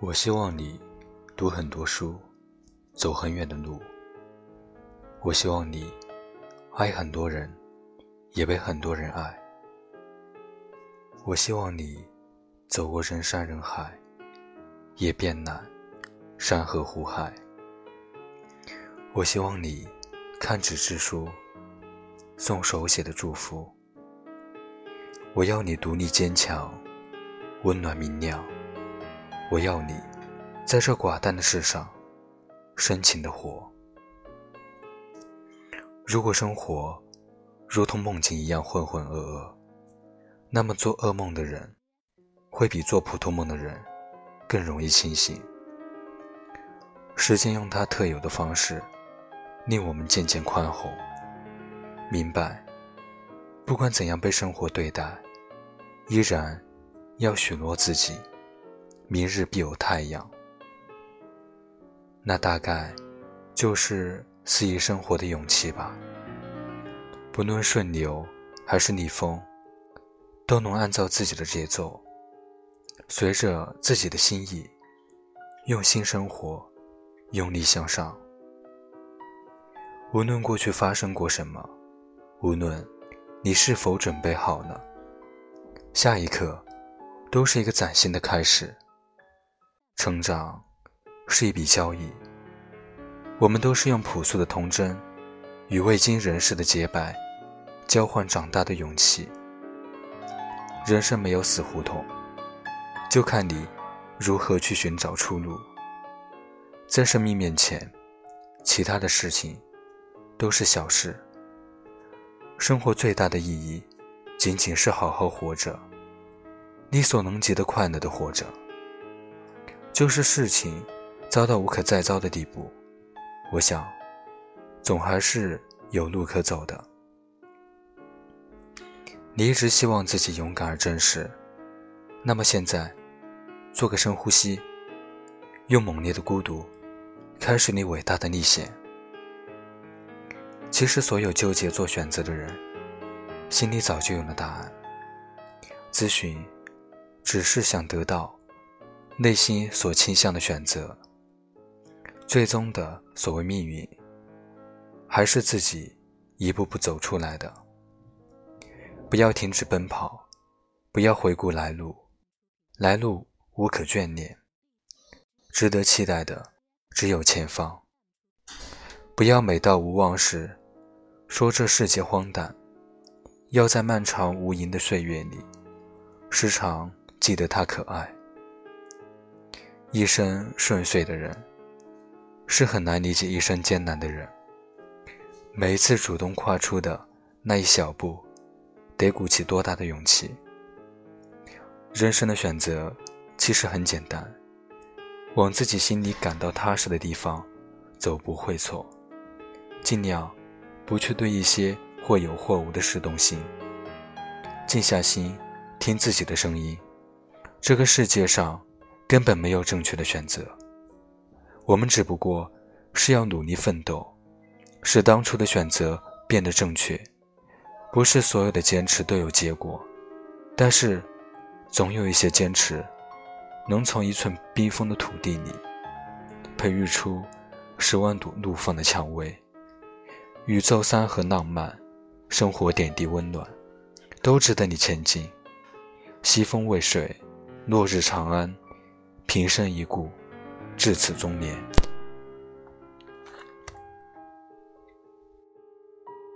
我希望你读很多书，走很远的路。我希望你爱很多人，也被很多人爱。我希望你走过人山人海，也遍览山河湖海。我希望你看纸质书，送手写的祝福。我要你独立坚强，温暖明亮。我要你在这寡淡的世上深情的活。如果生活如同梦境一样浑浑噩噩，那么做噩梦的人会比做普通梦的人更容易清醒。时间用它特有的方式，令我们渐渐宽宏，明白，不管怎样被生活对待，依然要许诺自己。明日必有太阳，那大概就是肆意生活的勇气吧。不论顺流还是逆风，都能按照自己的节奏，随着自己的心意，用心生活，用力向上。无论过去发生过什么，无论你是否准备好了，下一刻都是一个崭新的开始。成长是一笔交易，我们都是用朴素的童真与未经人事的洁白交换长大的勇气。人生没有死胡同，就看你如何去寻找出路。在生命面前，其他的事情都是小事。生活最大的意义，仅仅是好好活着，力所能及的快乐的活着。就是事情糟到无可再糟的地步，我想，总还是有路可走的。你一直希望自己勇敢而真实，那么现在，做个深呼吸，用猛烈的孤独，开始你伟大的历险。其实，所有纠结做选择的人，心里早就有了答案。咨询，只是想得到。内心所倾向的选择，最终的所谓命运，还是自己一步步走出来的。不要停止奔跑，不要回顾来路，来路无可眷恋，值得期待的只有前方。不要每到无望时，说这世界荒诞，要在漫长无垠的岁月里，时常记得他可爱。一生顺遂的人，是很难理解一生艰难的人。每一次主动跨出的那一小步，得鼓起多大的勇气？人生的选择其实很简单，往自己心里感到踏实的地方走不会错。尽量不去对一些或有或无的事动心，静下心听自己的声音。这个世界上。根本没有正确的选择，我们只不过是要努力奋斗，使当初的选择变得正确。不是所有的坚持都有结果，但是总有一些坚持，能从一寸冰封的土地里培育出十万朵怒放的蔷薇。宇宙山河浪漫，生活点滴温暖，都值得你前进。西风未睡，落日长安。平生一顾，至此终年。